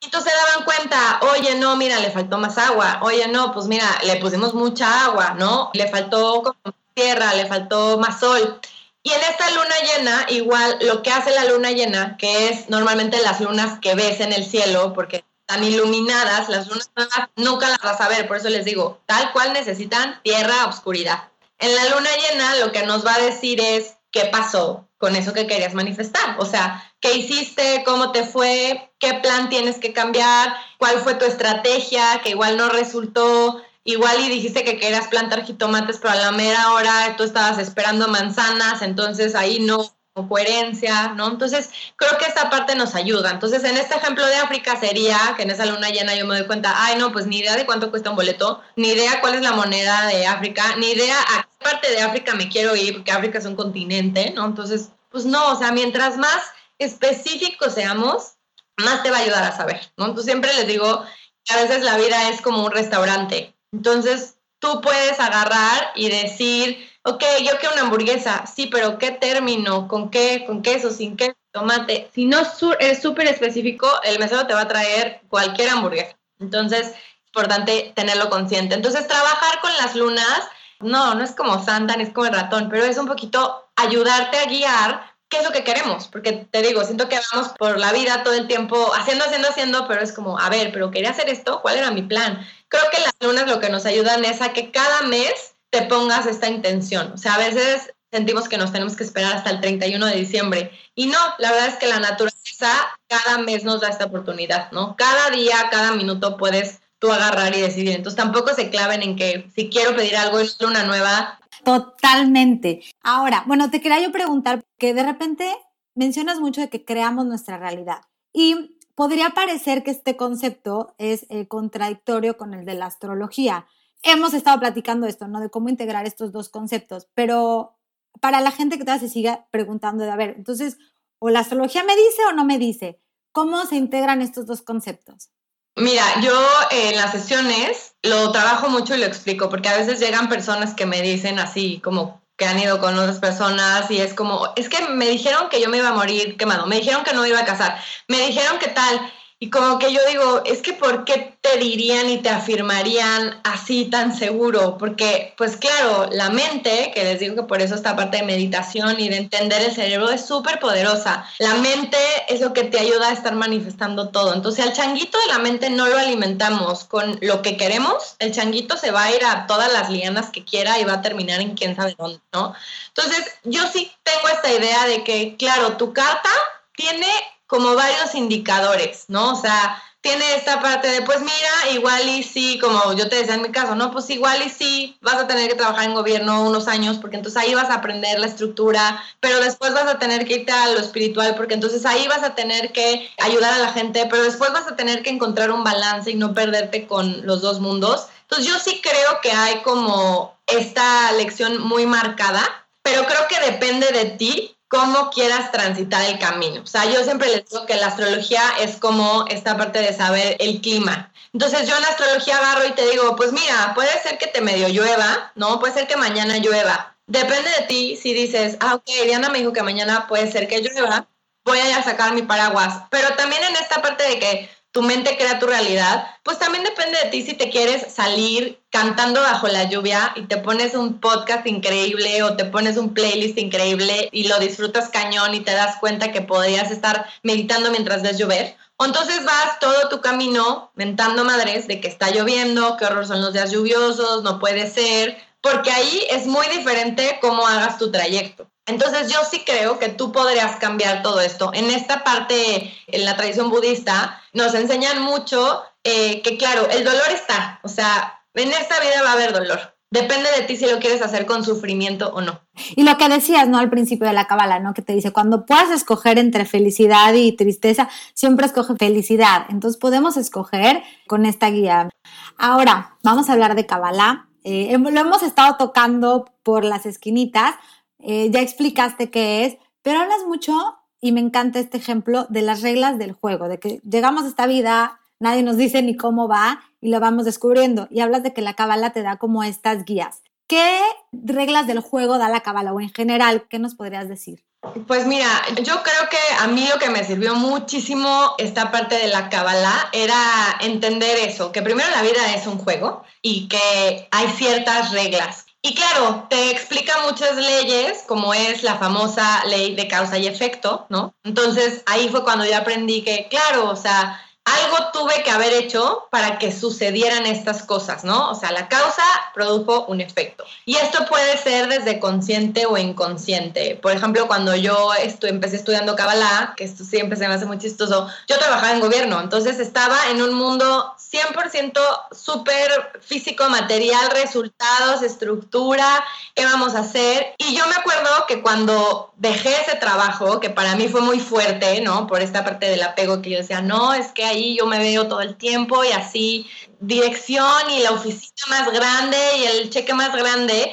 Y entonces se daban cuenta, oye, no, mira, le faltó más agua. Oye, no, pues mira, le pusimos mucha agua, ¿no? Le faltó tierra, le faltó más sol. Y en esta luna llena, igual lo que hace la luna llena, que es normalmente las lunas que ves en el cielo, porque están iluminadas, las lunas nunca las vas a ver, por eso les digo, tal cual necesitan tierra, oscuridad. En la luna llena lo que nos va a decir es qué pasó con eso que querías manifestar. O sea, qué hiciste, cómo te fue, qué plan tienes que cambiar, cuál fue tu estrategia, que igual no resultó, igual y dijiste que querías plantar jitomates, pero a la mera hora tú estabas esperando manzanas, entonces ahí no coherencia, ¿no? Entonces, creo que esta parte nos ayuda. Entonces, en este ejemplo de África sería que en esa luna llena yo me doy cuenta, ay, no, pues ni idea de cuánto cuesta un boleto, ni idea cuál es la moneda de África, ni idea a qué parte de África me quiero ir, porque África es un continente, ¿no? Entonces, pues no, o sea, mientras más específicos seamos, más te va a ayudar a saber, ¿no? Entonces, siempre les digo que a veces la vida es como un restaurante. Entonces, tú puedes agarrar y decir, ok, yo quiero una hamburguesa, sí, pero ¿qué término? ¿Con qué? ¿Con queso? ¿Sin qué? Tomate. Si no es súper específico, el mesero te va a traer cualquier hamburguesa. Entonces, es importante tenerlo consciente. Entonces, trabajar con las lunas, no, no es como Santa, ni es como el ratón, pero es un poquito ayudarte a guiar qué es lo que queremos, porque te digo, siento que vamos por la vida todo el tiempo haciendo, haciendo, haciendo, pero es como, a ver, pero quería hacer esto, ¿cuál era mi plan? Creo que las lunas lo que nos ayudan es a que cada mes te pongas esta intención. O sea, a veces sentimos que nos tenemos que esperar hasta el 31 de diciembre. Y no, la verdad es que la naturaleza cada mes nos da esta oportunidad, ¿no? Cada día, cada minuto puedes tú agarrar y decidir. Entonces tampoco se claven en que si quiero pedir algo es una nueva. Totalmente. Ahora, bueno, te quería yo preguntar, que de repente mencionas mucho de que creamos nuestra realidad. Y podría parecer que este concepto es eh, contradictorio con el de la astrología hemos estado platicando esto, ¿no? De cómo integrar estos dos conceptos, pero para la gente que todavía se siga preguntando de, a ver, entonces, o la astrología me dice o no me dice, ¿cómo se integran estos dos conceptos? Mira, yo en las sesiones lo trabajo mucho y lo explico, porque a veces llegan personas que me dicen así, como que han ido con otras personas y es como, es que me dijeron que yo me iba a morir quemado, me dijeron que no me iba a casar, me dijeron que tal, y como que yo digo, es que ¿por qué te dirían y te afirmarían así tan seguro? Porque, pues claro, la mente, que les digo que por eso esta parte de meditación y de entender el cerebro es súper poderosa. La mente es lo que te ayuda a estar manifestando todo. Entonces, al changuito de la mente no lo alimentamos con lo que queremos, el changuito se va a ir a todas las lianas que quiera y va a terminar en quién sabe dónde, ¿no? Entonces, yo sí tengo esta idea de que, claro, tu carta tiene como varios indicadores, ¿no? O sea, tiene esta parte de, pues mira, igual y sí, como yo te decía en mi caso, ¿no? Pues igual y sí, vas a tener que trabajar en gobierno unos años, porque entonces ahí vas a aprender la estructura, pero después vas a tener que irte a lo espiritual, porque entonces ahí vas a tener que ayudar a la gente, pero después vas a tener que encontrar un balance y no perderte con los dos mundos. Entonces yo sí creo que hay como esta lección muy marcada, pero creo que depende de ti cómo quieras transitar el camino. O sea, yo siempre les digo que la astrología es como esta parte de saber el clima. Entonces yo en la astrología agarro y te digo, pues mira, puede ser que te medio llueva, ¿no? Puede ser que mañana llueva. Depende de ti si dices, ah, ok, Diana me dijo que mañana puede ser que llueva, voy a sacar mi paraguas. Pero también en esta parte de que tu mente crea tu realidad, pues también depende de ti si te quieres salir cantando bajo la lluvia y te pones un podcast increíble o te pones un playlist increíble y lo disfrutas cañón y te das cuenta que podrías estar meditando mientras ves llover. O entonces vas todo tu camino mentando madres de que está lloviendo, qué horror son los días lluviosos, no puede ser, porque ahí es muy diferente cómo hagas tu trayecto. Entonces yo sí creo que tú podrías cambiar todo esto. En esta parte, en la tradición budista, nos enseñan mucho eh, que, claro, el dolor está, o sea, en esta vida va a haber dolor. Depende de ti si lo quieres hacer con sufrimiento o no. Y lo que decías, ¿no? Al principio de la cábala, ¿no? Que te dice, cuando puedas escoger entre felicidad y tristeza, siempre escoge felicidad. Entonces podemos escoger con esta guía. Ahora, vamos a hablar de cábala Eh, lo hemos estado tocando por las esquinitas, eh, ya explicaste qué es, pero hablas mucho, y me encanta este ejemplo, de las reglas del juego, de que llegamos a esta vida, nadie nos dice ni cómo va y lo vamos descubriendo. Y hablas de que la cabala te da como estas guías. ¿Qué reglas del juego da la cabala o en general, qué nos podrías decir? Pues mira, yo creo que a mí lo que me sirvió muchísimo esta parte de la Kabbalah era entender eso, que primero la vida es un juego y que hay ciertas reglas. Y claro, te explica muchas leyes, como es la famosa ley de causa y efecto, ¿no? Entonces ahí fue cuando yo aprendí que, claro, o sea, algo tuve que haber hecho para que sucedieran estas cosas, ¿no? O sea, la causa produjo un efecto. Y esto puede ser desde consciente o inconsciente. Por ejemplo, cuando yo empecé estudiando Kabbalah, que esto siempre se me hace muy chistoso, yo trabajaba en gobierno, entonces estaba en un mundo 100% súper físico, material, resultados, estructura, qué vamos a hacer. Y yo me acuerdo que cuando dejé ese trabajo, que para mí fue muy fuerte, ¿no? Por esta parte del apego que yo decía, no, es que ahí yo me veo todo el tiempo y así dirección y la oficina más grande y el cheque más grande.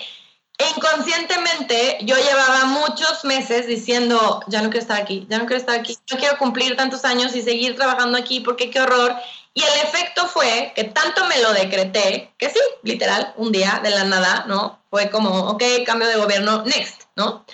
E inconscientemente yo llevaba muchos meses diciendo, ya no quiero estar aquí, ya no quiero estar aquí, no quiero cumplir tantos años y seguir trabajando aquí porque qué horror. Y el efecto fue que tanto me lo decreté, que sí, literal, un día de la nada, ¿no? Fue como, ok, cambio de gobierno, next, ¿no?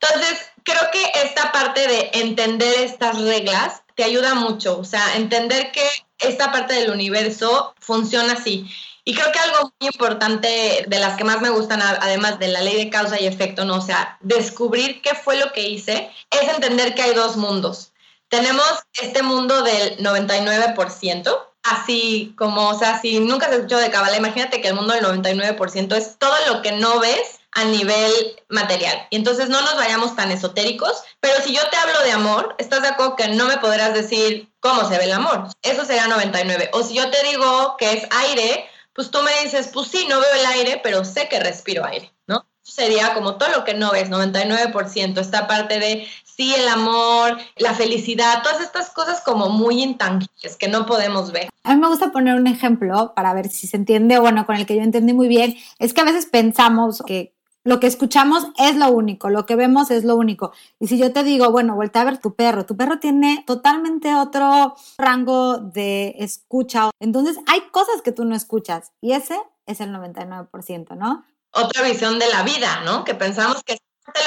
Entonces, creo que esta parte de entender estas reglas te ayuda mucho, o sea, entender que esta parte del universo funciona así. Y creo que algo muy importante de las que más me gustan, además de la ley de causa y efecto, ¿no? O sea, descubrir qué fue lo que hice, es entender que hay dos mundos. Tenemos este mundo del 99%, así como, o sea, si nunca se escuchó de Kabbalah, imagínate que el mundo del 99% es todo lo que no ves a nivel material. Y entonces no nos vayamos tan esotéricos, pero si yo te hablo de amor, ¿estás de acuerdo que no me podrás decir cómo se ve el amor? Eso sería 99. O si yo te digo que es aire, pues tú me dices, pues sí, no veo el aire, pero sé que respiro aire, ¿no? Sería como todo lo que no ves, 99%, esta parte de sí, el amor, la felicidad, todas estas cosas como muy intangibles que no podemos ver. A mí me gusta poner un ejemplo para ver si se entiende, bueno, con el que yo entendí muy bien, es que a veces pensamos que lo que escuchamos es lo único, lo que vemos es lo único. Y si yo te digo, bueno, vuelta a ver tu perro, tu perro tiene totalmente otro rango de escucha. Entonces hay cosas que tú no escuchas y ese es el 99%, ¿no? Otra visión de la vida, ¿no? Que pensamos que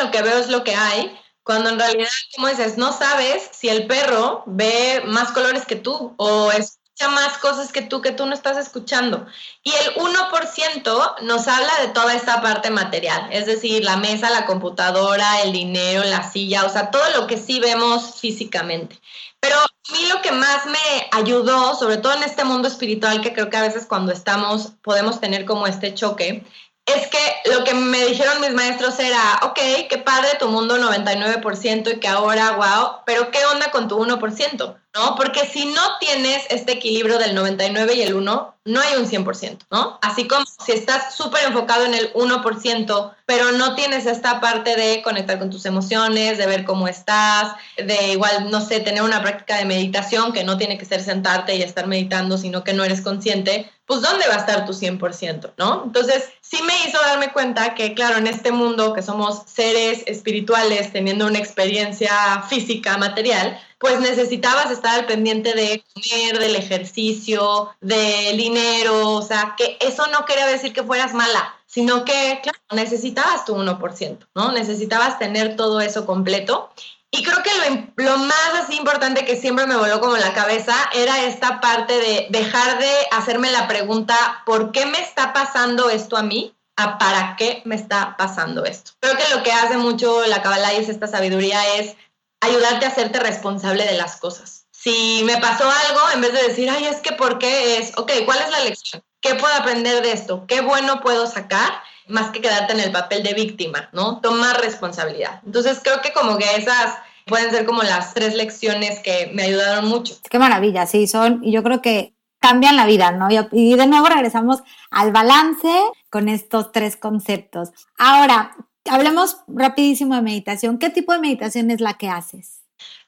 lo que veo es lo que hay, cuando en realidad, como dices, no sabes si el perro ve más colores que tú o es más cosas que tú que tú no estás escuchando. Y el 1% nos habla de toda esta parte material, es decir, la mesa, la computadora, el dinero, la silla, o sea, todo lo que sí vemos físicamente. Pero a mí lo que más me ayudó, sobre todo en este mundo espiritual, que creo que a veces cuando estamos podemos tener como este choque, es que lo que me dijeron mis maestros era, ok, qué padre tu mundo 99% y que ahora, wow, pero ¿qué onda con tu 1%? ¿No? Porque si no tienes este equilibrio del 99 y el 1, no hay un 100%, ¿no? Así como si estás súper enfocado en el 1%, pero no tienes esta parte de conectar con tus emociones, de ver cómo estás, de igual, no sé, tener una práctica de meditación que no tiene que ser sentarte y estar meditando, sino que no eres consciente, pues ¿dónde va a estar tu 100%, ¿no? Entonces, sí me hizo darme cuenta que, claro, en este mundo que somos seres espirituales teniendo una experiencia física, material, pues necesitabas estar al pendiente de comer, del ejercicio, del dinero, o sea, que eso no quería decir que fueras mala, sino que, necesitabas tu 1%, ¿no? Necesitabas tener todo eso completo. Y creo que lo, lo, más así importante que siempre me voló como la cabeza era esta parte de dejar de hacerme la pregunta, ¿por qué me está pasando esto a mí? a para qué me está pasando esto. Creo que lo que hace mucho la Kabbalah y es esta sabiduría es ayudarte a hacerte responsable de las cosas. Si me pasó algo, en vez de decir, ay, es que ¿por qué es? Ok, ¿cuál es la lección? ¿Qué puedo aprender de esto? ¿Qué bueno puedo sacar? Más que quedarte en el papel de víctima, ¿no? Tomar responsabilidad. Entonces creo que como que esas pueden ser como las tres lecciones que me ayudaron mucho. Qué maravilla, sí, son, y yo creo que cambian la vida, ¿no? Y de nuevo regresamos al balance con estos tres conceptos. Ahora, hablemos rapidísimo de meditación. ¿Qué tipo de meditación es la que haces?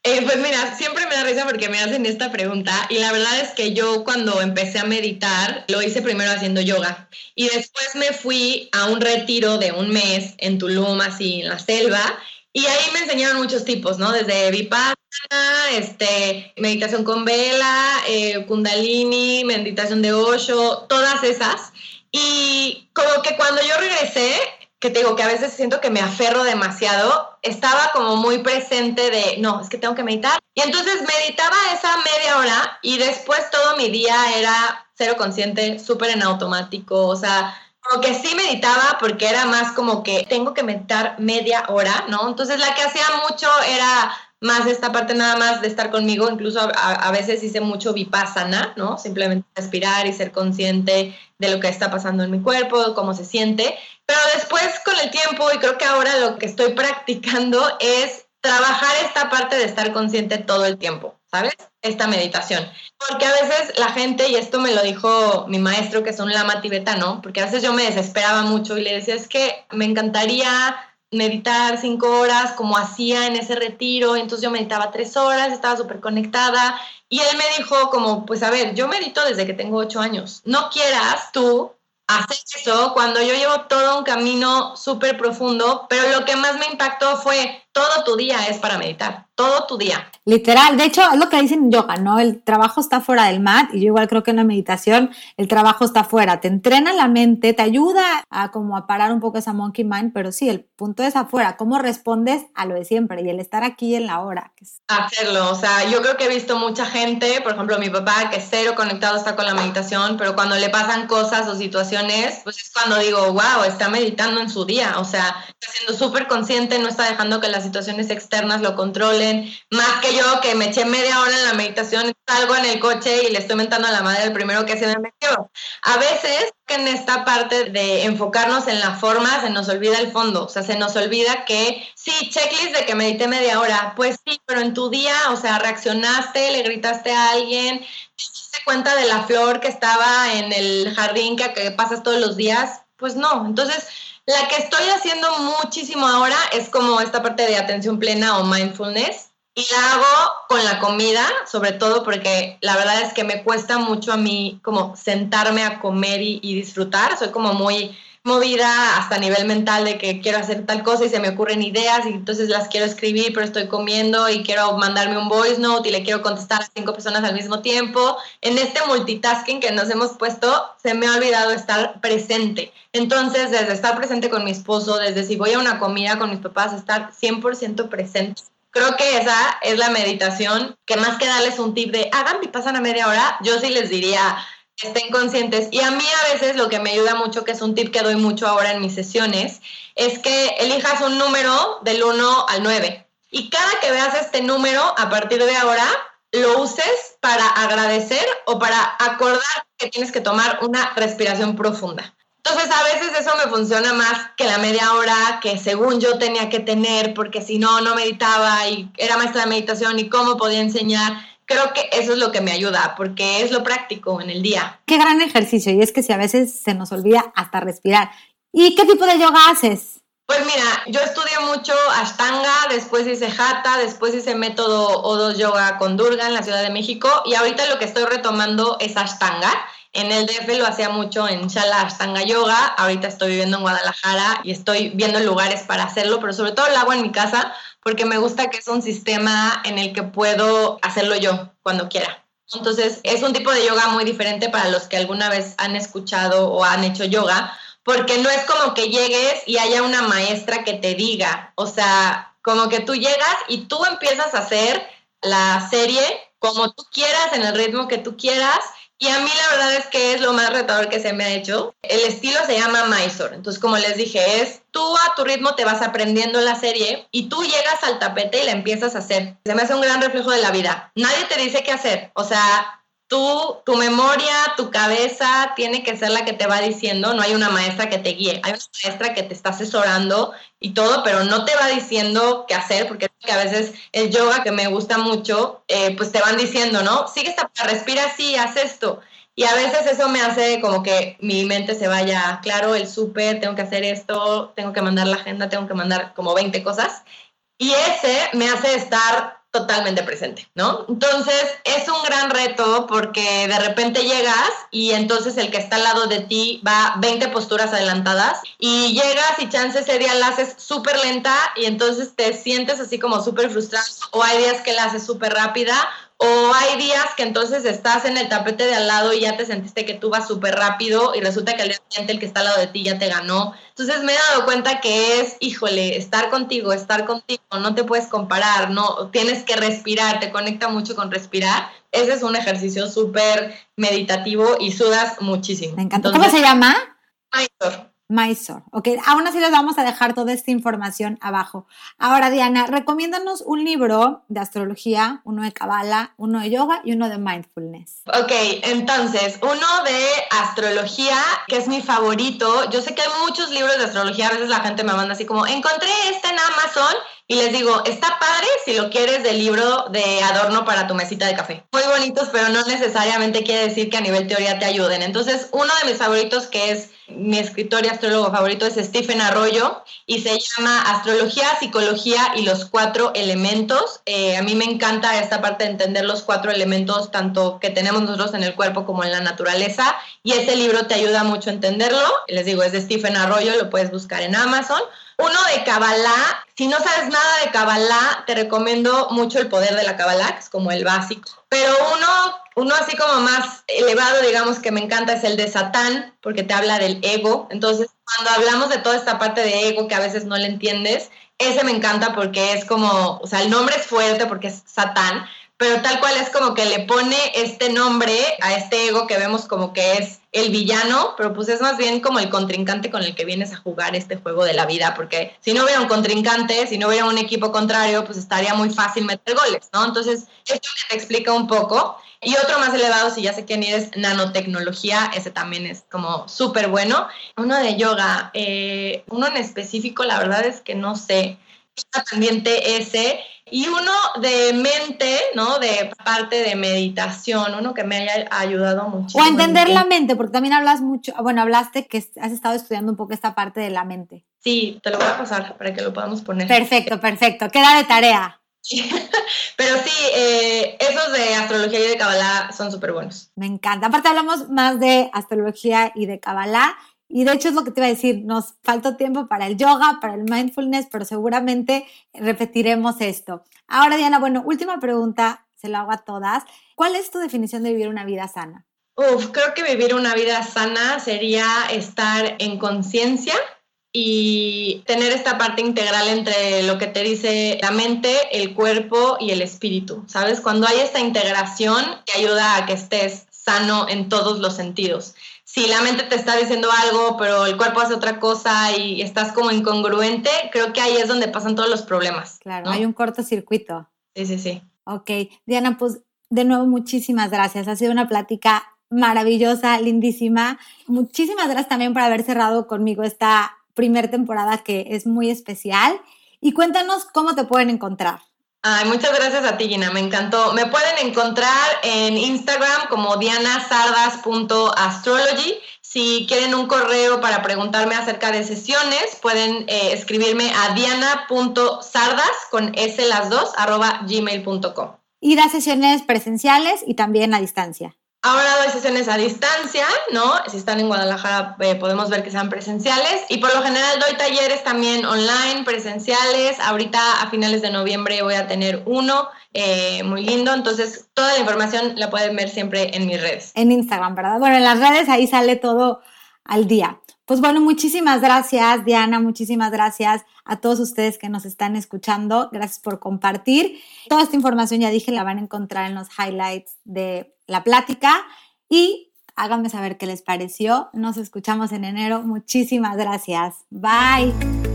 Eh, pues mira, siempre me da risa porque me hacen esta pregunta y la verdad es que yo cuando empecé a meditar lo hice primero haciendo yoga y después me fui a un retiro de un mes en Tulum, así en la selva y ahí me enseñaron muchos tipos, ¿no? Desde vipassana, este, meditación con vela, eh, kundalini, meditación de Osho, todas esas. Y como que cuando yo regresé, que te digo que a veces siento que me aferro demasiado, estaba como muy presente de, no, es que tengo que meditar. Y entonces meditaba esa media hora y después todo mi día era cero consciente, súper en automático, o sea, como que sí meditaba porque era más como que tengo que meditar media hora, ¿no? Entonces la que hacía mucho era más esta parte nada más de estar conmigo, incluso a, veces hice mucho vipassana, ¿no? Simplemente respirar y ser consciente de lo que está pasando en mi cuerpo, cómo se siente. Pero después con el tiempo, y creo que ahora lo que estoy practicando es trabajar esta parte de estar consciente todo el tiempo, ¿sabes? Esta meditación. Porque a veces la gente, y esto me lo dijo mi maestro, que es un lama tibetano, porque a veces yo me desesperaba mucho y le decía, es que me encantaría meditar cinco horas como hacía en ese retiro, entonces yo meditaba tres horas, estaba súper conectada y él me dijo como, pues a ver, yo medito desde que tengo ocho años, no quieras tú hacer eso cuando yo llevo todo un camino súper profundo, pero lo que más me impactó fue todo tu día es para meditar, todo tu día. Literal, de hecho es lo que dicen en yoga, ¿no? El trabajo está fuera del mat y yo igual creo que en la meditación el trabajo está fuera, te entrena la mente, te ayuda a como a parar un poco esa monkey mind, pero sí, el punto es afuera, cómo respondes a lo de siempre y el estar aquí en la hora. Hacerlo, o sea, yo creo que he visto mucha gente, por ejemplo mi papá que cero conectado está con la meditación, pero cuando le pasan cosas o situaciones, pues es cuando digo, wow, está meditando en su día, o sea, está siendo súper consciente, no está dejando que las situaciones externas lo controlen, más que yo que me eché media hora en la meditación, salgo en el coche y le estoy mentando a la madre el primero que se me metió. A veces que en esta parte de enfocarnos en la forma se nos olvida el fondo, o sea, se nos olvida que sí, checklist de que medité media hora, pues sí, pero en tu día, o sea, reaccionaste, le gritaste a alguien, te diste cuenta de la flor que estaba en el jardín que, que pasas todos los días, pues no, entonces la que estoy haciendo muchísimo ahora es como esta parte de atención plena o mindfulness. Y la hago con la comida, sobre todo porque la verdad es que me cuesta mucho a mí como sentarme a comer y, y disfrutar. Soy como muy movida hasta a nivel mental de que quiero hacer tal cosa y se me ocurren ideas y entonces las quiero escribir, pero estoy comiendo y quiero mandarme un voice note y le quiero contestar a cinco personas al mismo tiempo. En este multitasking que nos hemos puesto, se me ha olvidado estar presente. Entonces, desde estar presente con mi esposo, desde si voy a una comida con mis papás, estar 100% presente. Creo que esa es la meditación, que más que darles un tip de hagan y pasan a media hora, yo sí les diría, estén conscientes. Y a mí a veces lo que me ayuda mucho, que es un tip que doy mucho ahora en mis sesiones, es que elijas un número del 1 al 9. Y cada que veas este número, a partir de ahora, lo uses para agradecer o para acordar que tienes que tomar una respiración profunda. Entonces a veces eso me funciona más que la media hora que según yo tenía que tener, porque si no, no meditaba y era maestra de meditación y cómo podía enseñar creo que eso es lo que me ayuda, porque es lo práctico en el día. Qué gran ejercicio, y es que si a veces se nos olvida hasta respirar. ¿Y qué tipo de yoga haces? Pues mira, yo estudié mucho Ashtanga, después hice Hatha, después hice método O2 Yoga con Durga en la Ciudad de México y ahorita lo que estoy retomando es Ashtanga. En el DF lo hacía mucho en Shala Ashtanga Yoga, ahorita estoy viviendo en Guadalajara y estoy viendo lugares para hacerlo, pero sobre todo lo hago en mi casa porque me gusta que es un sistema en el que puedo hacerlo yo cuando quiera. Entonces, es un tipo de yoga muy diferente para los que alguna vez han escuchado o han hecho yoga, porque no es como que llegues y haya una maestra que te diga, o sea, como que tú llegas y tú empiezas a hacer la serie como tú quieras, en el ritmo que tú quieras, y a mí la verdad es que es lo más retador que se me ha hecho. El estilo se llama Mysore. Entonces, como les dije, es tú a tu ritmo te vas aprendiendo la serie y tú llegas al tapete y la empiezas a hacer. Se me hace un gran reflejo de la vida. Nadie te dice qué hacer. O sea, tú, tu memoria, tu cabeza tiene que ser la que te va diciendo, no hay una maestra que te guíe, hay una maestra que te está asesorando y todo, pero no te va diciendo qué hacer, porque a veces el yoga que me gusta mucho, eh, pues te van diciendo, ¿no? Sigue esta, respira así, haz esto. Y a veces eso me hace como que mi mente se vaya, claro, el súper, tengo que hacer esto, tengo que mandar la agenda, tengo que mandar como 20 cosas. Y ese me hace estar totalmente presente, ¿no? Entonces es un gran reto porque de repente llegas y entonces el que está al lado de ti va 20 posturas adelantadas y llegas y chance ese día la haces súper lenta y entonces te sientes así como súper frustrado o hay días que la haces súper rápida o hay días que entonces estás en el tapete de al lado y ya te sentiste que tú vas súper rápido y resulta que al día siguiente el que está al lado de ti ya te ganó. Entonces me he dado cuenta que es, híjole, estar contigo, estar contigo, no te puedes comparar, no tienes que respirar, te conecta mucho con respirar. Ese es un ejercicio súper meditativo y sudas muchísimo. Me encanta. ¿Cómo se llama? Mysore. Ok, aún así les vamos a dejar toda esta información abajo. Ahora, Diana, recomiéndanos un libro de astrología, uno de Kabbalah, uno de yoga y uno de mindfulness. Ok, entonces, uno de astrología, que es mi favorito. Yo sé que hay muchos libros de astrología, a veces la gente me manda así como, encontré este en Amazon y les digo, está padre si lo quieres de libro de adorno para tu mesita de café. Muy bonitos, pero no necesariamente quiere decir que a nivel teoría te ayuden. Entonces, uno de mis favoritos que es mi escritor y astrólogo favorito es Stephen Arroyo y se llama Astrología, Psicología y los cuatro elementos. Eh, a mí me encanta esta parte de entender los cuatro elementos, tanto que tenemos nosotros en el cuerpo como en la naturaleza, y ese libro te ayuda mucho a entenderlo. Les digo, es de Stephen Arroyo, lo puedes buscar en Amazon. Uno de Kabbalah, si no sabes nada de Kabbalah, te recomiendo mucho el poder de la Kabbalah, que es como el básico. Pero uno, uno así como más elevado, digamos, que me encanta es el de Satán, porque te habla del ego. Entonces, cuando hablamos de toda esta parte de ego que a veces no le entiendes, ese me encanta porque es como, o sea, el nombre es fuerte porque es Satán, pero tal cual es como que le pone este nombre a este ego que vemos como que es el villano, pero pues es más bien como el contrincante con el que vienes a jugar este juego de la vida, porque si no hubiera un contrincante, si no hubiera un equipo contrario, pues estaría muy fácil meter goles, ¿no? Entonces, esto te explica un poco. Y otro más elevado, si ya sé quién es nanotecnología, ese también es como súper bueno. Uno de yoga, eh, uno en específico, la verdad es que no sé. Está pendiente y uno de mente, ¿no? De parte de meditación, uno que me haya ayudado mucho. O entender la mente, porque también hablas mucho, bueno, hablaste que has estado estudiando un poco esta parte de la mente. Sí, te lo voy a pasar para que lo podamos poner. Perfecto, perfecto. Queda de tarea. Pero sí, eh, esos de astrología y de Kabbalah son súper buenos. Me encanta. Aparte hablamos más de astrología y de Kabbalah y de hecho es lo que te iba a decir, nos falta tiempo para el yoga, para el mindfulness, pero seguramente repetiremos esto. Ahora, Diana, bueno, última pregunta, se lo hago a todas. ¿Cuál es tu definición de vivir una vida sana? Uf, creo que vivir una vida sana sería estar en conciencia y tener esta parte integral entre lo que te dice la mente, el cuerpo y el espíritu. ¿Sabes? Cuando hay esta integración que ayuda a que estés sano en todos los sentidos si la mente te está diciendo algo, pero el cuerpo hace otra cosa y estás como incongruente, creo que ahí es donde pasan todos los problemas. Claro, hay un cortocircuito. Sí, sí, sí. Ok, Diana, pues de nuevo muchísimas gracias. Ha sido una plática maravillosa, lindísima. Muchísimas gracias también por haber cerrado conmigo esta primera temporada que es muy especial. Y cuéntanos cómo te pueden encontrar. Ay, muchas gracias a ti, Gina, me encantó. Me pueden encontrar en Instagram como dianasardas.astrology. Si quieren un correo para preguntarme acerca de sesiones, pueden eh, escribirme a diana.sardas con s las dos arroba gmail.com. Y da sesiones presenciales y también a distancia. Ahora doy sesiones a distancia, ¿no? Si están en Guadalajara eh, podemos ver que sean presenciales y por lo general doy talleres también online, presenciales. Ahorita a finales de noviembre voy a tener uno eh, muy lindo, entonces toda la información la pueden ver siempre en mis redes. En Instagram, ¿verdad? Bueno, en las redes ahí sale todo al día. Pues bueno, muchísimas gracias Diana, muchísimas gracias a todos ustedes que nos están escuchando. Gracias por compartir. Toda esta información, ya dije, la van a encontrar en los highlights de la plática y háganme saber qué les pareció. Nos escuchamos en enero. Muchísimas gracias. Bye.